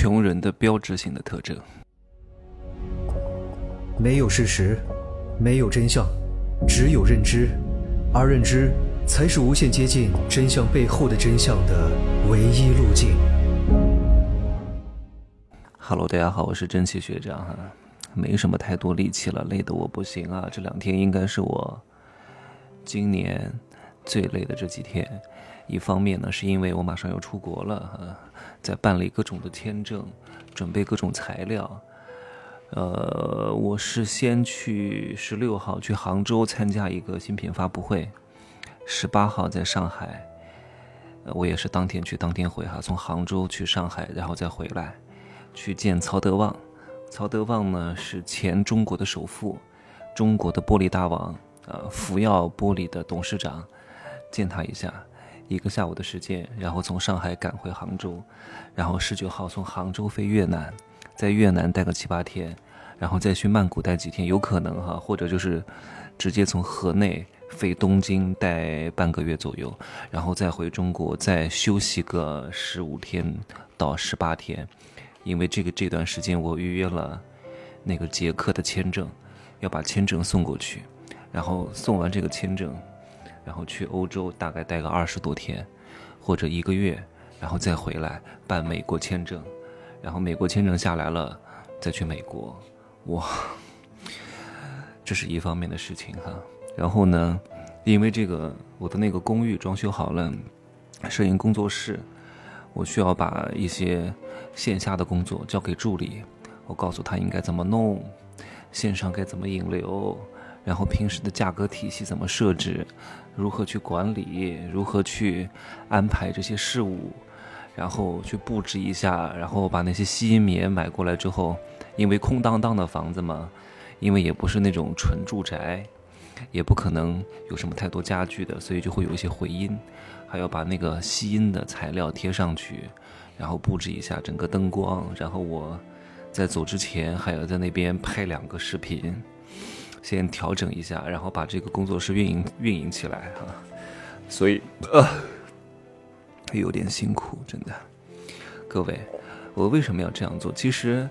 穷人的标志性的特征。没有事实，没有真相，只有认知，而认知才是无限接近真相背后的真相的唯一路径。Hello，大家好，我是蒸汽学长哈，没什么太多力气了，累得我不行啊！这两天应该是我今年最累的这几天。一方面呢，是因为我马上要出国了哈，在办理各种的签证，准备各种材料。呃，我是先去十六号去杭州参加一个新品发布会，十八号在上海，我也是当天去当天回哈，从杭州去上海，然后再回来，去见曹德旺。曹德旺呢是前中国的首富，中国的玻璃大王，呃，福耀玻璃的董事长，见他一下。一个下午的时间，然后从上海赶回杭州，然后十九号从杭州飞越南，在越南待个七八天，然后再去曼谷待几天，有可能哈，或者就是直接从河内飞东京待半个月左右，然后再回中国再休息个十五天到十八天，因为这个这段时间我预约了那个捷克的签证，要把签证送过去，然后送完这个签证。然后去欧洲大概待个二十多天，或者一个月，然后再回来办美国签证，然后美国签证下来了，再去美国，哇，这是一方面的事情哈。然后呢，因为这个我的那个公寓装修好了，摄影工作室，我需要把一些线下的工作交给助理，我告诉他应该怎么弄，线上该怎么引流。然后平时的价格体系怎么设置，如何去管理，如何去安排这些事务，然后去布置一下，然后把那些吸音棉买过来之后，因为空荡荡的房子嘛，因为也不是那种纯住宅，也不可能有什么太多家具的，所以就会有一些回音，还要把那个吸音的材料贴上去，然后布置一下整个灯光，然后我在走之前还要在那边拍两个视频。先调整一下，然后把这个工作室运营运营起来哈，所以呃有点辛苦，真的。各位，我为什么要这样做？其实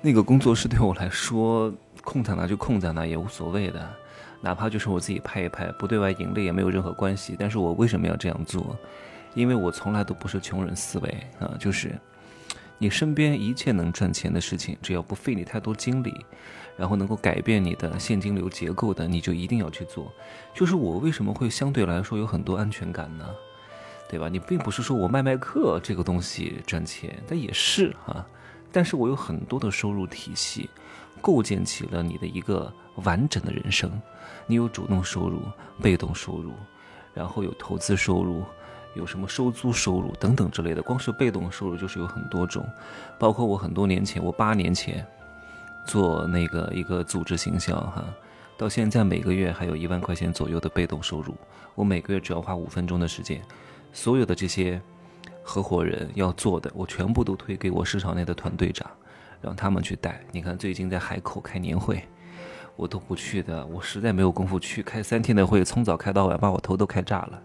那个工作室对我来说，空在哪就空在哪也无所谓的，哪怕就是我自己拍一拍，不对外盈利也没有任何关系。但是我为什么要这样做？因为我从来都不是穷人思维啊，就是你身边一切能赚钱的事情，只要不费你太多精力。然后能够改变你的现金流结构的，你就一定要去做。就是我为什么会相对来说有很多安全感呢？对吧？你并不是说我卖卖课这个东西赚钱，但也是啊。但是我有很多的收入体系，构建起了你的一个完整的人生。你有主动收入、被动收入，然后有投资收入，有什么收租收入等等之类的。光是被动收入就是有很多种，包括我很多年前，我八年前。做那个一个组织行销哈，到现在每个月还有一万块钱左右的被动收入。我每个月只要花五分钟的时间，所有的这些合伙人要做的，我全部都推给我市场内的团队长，让他们去带。你看最近在海口开年会，我都不去的，我实在没有功夫去开三天的会，从早开到晚，把我头都开炸了。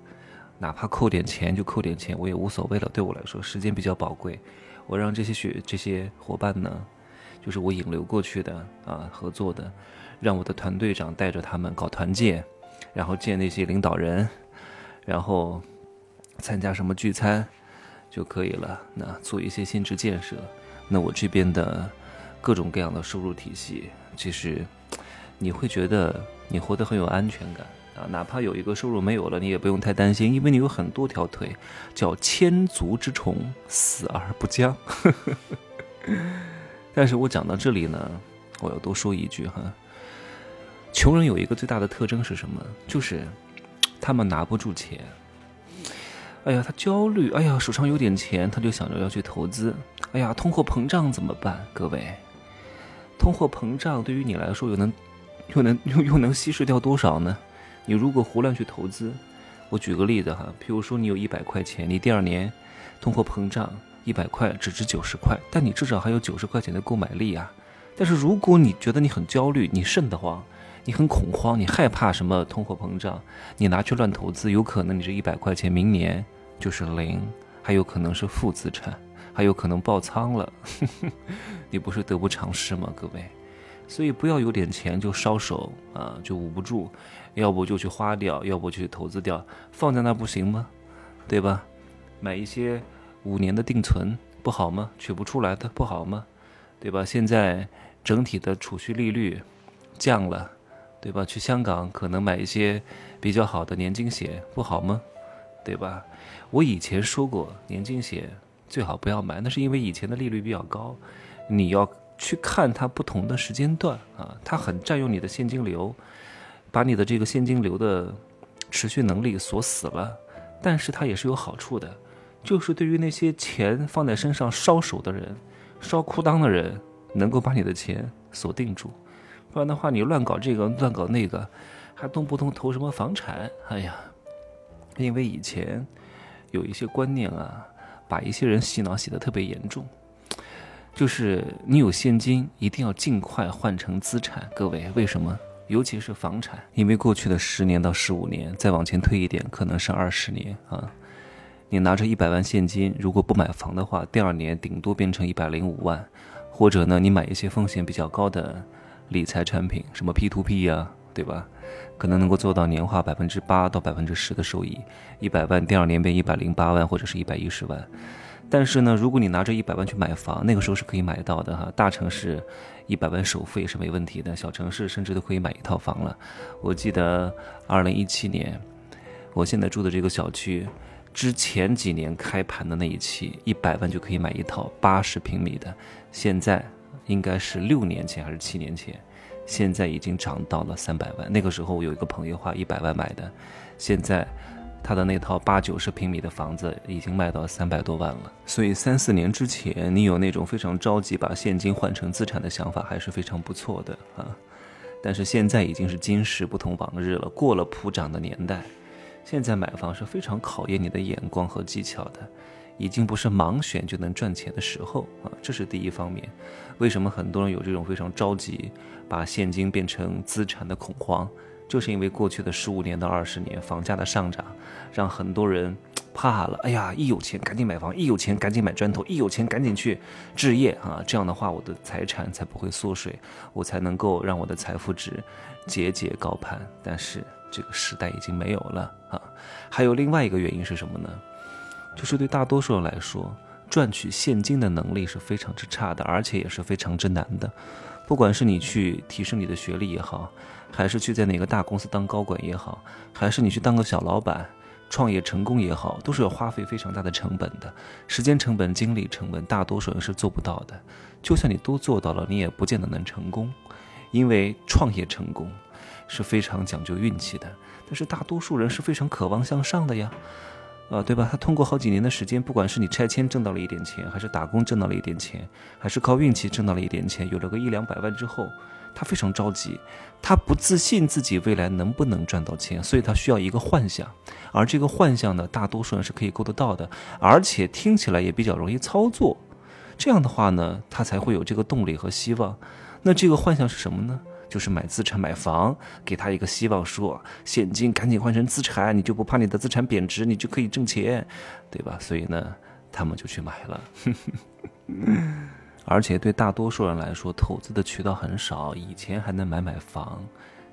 哪怕扣点钱就扣点钱，我也无所谓了。对我来说，时间比较宝贵，我让这些学这些伙伴呢。就是我引流过去的啊，合作的，让我的团队长带着他们搞团建，然后见那些领导人，然后参加什么聚餐就可以了。那做一些心智建设，那我这边的各种各样的收入体系，其实你会觉得你活得很有安全感啊。哪怕有一个收入没有了，你也不用太担心，因为你有很多条腿，叫千足之虫，死而不僵。但是我讲到这里呢，我要多说一句哈。穷人有一个最大的特征是什么？就是他们拿不住钱。哎呀，他焦虑。哎呀，手上有点钱，他就想着要去投资。哎呀，通货膨胀怎么办？各位，通货膨胀对于你来说又能又能又又能稀释掉多少呢？你如果胡乱去投资，我举个例子哈，譬如说你有一百块钱，你第二年通货膨胀。一百块只值九十块，但你至少还有九十块钱的购买力啊！但是如果你觉得你很焦虑，你瘆得慌，你很恐慌，你害怕什么通货膨胀，你拿去乱投资，有可能你这一百块钱明年就是零，还有可能是负资产，还有可能爆仓了，你不是得不偿失吗？各位，所以不要有点钱就烧手啊，就捂不住，要不就去花掉，要不去投资掉，放在那不行吗？对吧？买一些五年的定存不好吗？取不出来的不好吗？对吧？现在整体的储蓄利率降了，对吧？去香港可能买一些比较好的年金险不好吗？对吧？我以前说过年金险。最好不要买，那是因为以前的利率比较高，你要去看它不同的时间段啊，它很占用你的现金流，把你的这个现金流的持续能力锁死了。但是它也是有好处的，就是对于那些钱放在身上烧手的人、烧裤裆的人，能够把你的钱锁定住。不然的话，你乱搞这个乱搞那个，还动不动投什么房产，哎呀，因为以前有一些观念啊。把一些人洗脑洗得特别严重，就是你有现金，一定要尽快换成资产。各位，为什么？尤其是房产，因为过去的十年到十五年，再往前推一点，可能是二十年啊。你拿着一百万现金，如果不买房的话，第二年顶多变成一百零五万，或者呢，你买一些风险比较高的理财产品，什么 P to P 呀，对吧？可能能够做到年化百分之八到百分之十的收益，一百万第二年变一百零八万或者是一百一十万。但是呢，如果你拿着一百万去买房，那个时候是可以买到的哈。大城市一百万首付也是没问题的，小城市甚至都可以买一套房了。我记得二零一七年，我现在住的这个小区，之前几年开盘的那一期，一百万就可以买一套八十平米的，现在应该是六年前还是七年前。现在已经涨到了三百万。那个时候我有一个朋友花一百万买的，现在他的那套八九十平米的房子已经卖到三百多万了。所以三四年之前，你有那种非常着急把现金换成资产的想法，还是非常不错的啊。但是现在已经是今时不同往日了，过了普涨的年代，现在买房是非常考验你的眼光和技巧的。已经不是盲选就能赚钱的时候啊，这是第一方面。为什么很多人有这种非常着急把现金变成资产的恐慌？就是因为过去的十五年到二十年房价的上涨，让很多人怕了。哎呀，一有钱赶紧买房，一有钱赶紧买砖头，一有钱赶紧去置业啊！这样的话，我的财产才不会缩水，我才能够让我的财富值节节高攀。但是这个时代已经没有了啊！还有另外一个原因是什么呢？就是对大多数人来说，赚取现金的能力是非常之差的，而且也是非常之难的。不管是你去提升你的学历也好，还是去在哪个大公司当高管也好，还是你去当个小老板创业成功也好，都是要花费非常大的成本的，时间成本、精力成本，大多数人是做不到的。就算你都做到了，你也不见得能成功，因为创业成功是非常讲究运气的。但是大多数人是非常渴望向上的呀。啊，对吧？他通过好几年的时间，不管是你拆迁挣到了一点钱，还是打工挣到了一点钱，还是靠运气挣到了一点钱，有了个一两百万之后，他非常着急，他不自信自己未来能不能赚到钱，所以他需要一个幻想，而这个幻想呢，大多数人是可以够得到的，而且听起来也比较容易操作，这样的话呢，他才会有这个动力和希望。那这个幻想是什么呢？就是买资产买房，给他一个希望，说现金赶紧换成资产，你就不怕你的资产贬值，你就可以挣钱，对吧？所以呢，他们就去买了。而且对大多数人来说，投资的渠道很少。以前还能买买房，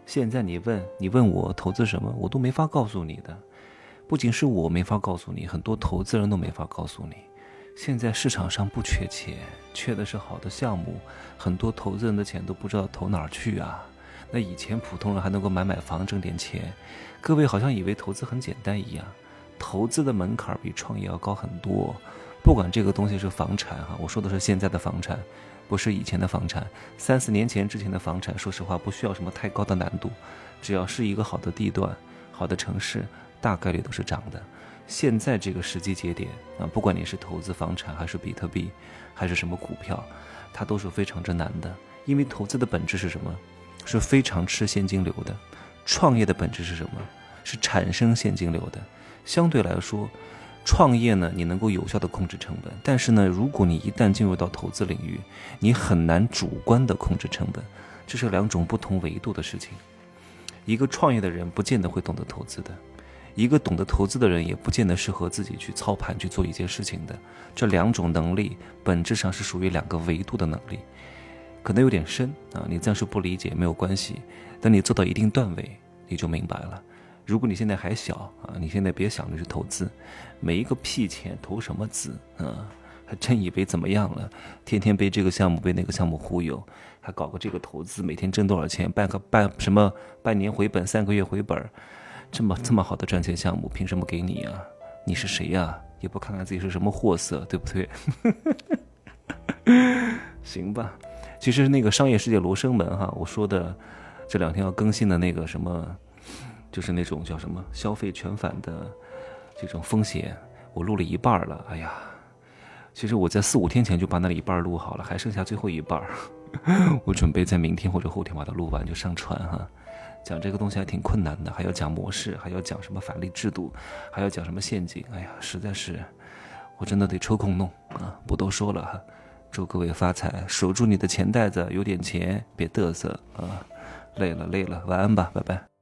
现在你问你问我投资什么，我都没法告诉你的。不仅是我没法告诉你，很多投资人都没法告诉你。现在市场上不缺钱，缺的是好的项目。很多投资人的钱都不知道投哪儿去啊。那以前普通人还能够买买房挣点钱，各位好像以为投资很简单一样。投资的门槛比创业要高很多。不管这个东西是房产哈，我说的是现在的房产，不是以前的房产。三四年前之前的房产，说实话不需要什么太高的难度，只要是一个好的地段、好的城市，大概率都是涨的。现在这个时机节点啊，不管你是投资房产，还是比特币，还是什么股票，它都是非常之难的。因为投资的本质是什么？是非常吃现金流的。创业的本质是什么？是产生现金流的。相对来说，创业呢，你能够有效的控制成本。但是呢，如果你一旦进入到投资领域，你很难主观的控制成本。这是两种不同维度的事情。一个创业的人不见得会懂得投资的。一个懂得投资的人，也不见得适合自己去操盘去做一件事情的。这两种能力本质上是属于两个维度的能力，可能有点深啊，你暂时不理解没有关系。等你做到一定段位，你就明白了。如果你现在还小啊，你现在别想着去投资，没一个屁钱投什么资啊？还真以为怎么样了？天天被这个项目被那个项目忽悠，还搞个这个投资，每天挣多少钱？办个半什么半年回本，三个月回本儿，这么这么好的赚钱项目，凭什么给你啊？你是谁呀？也不看看自己是什么货色，对不对？行吧，其实那个商业世界罗生门哈，我说的这两天要更新的那个什么，就是那种叫什么消费全返的这种风险，我录了一半了。哎呀！其实我在四五天前就把那一半录好了，还剩下最后一半 我准备在明天或者后天把它录完就上传哈。讲这个东西还挺困难的，还要讲模式，还要讲什么法律制度，还要讲什么陷阱。哎呀，实在是，我真的得抽空弄啊！不多说了哈，祝各位发财，守住你的钱袋子，有点钱别嘚瑟啊！累了累了，晚安吧，拜拜。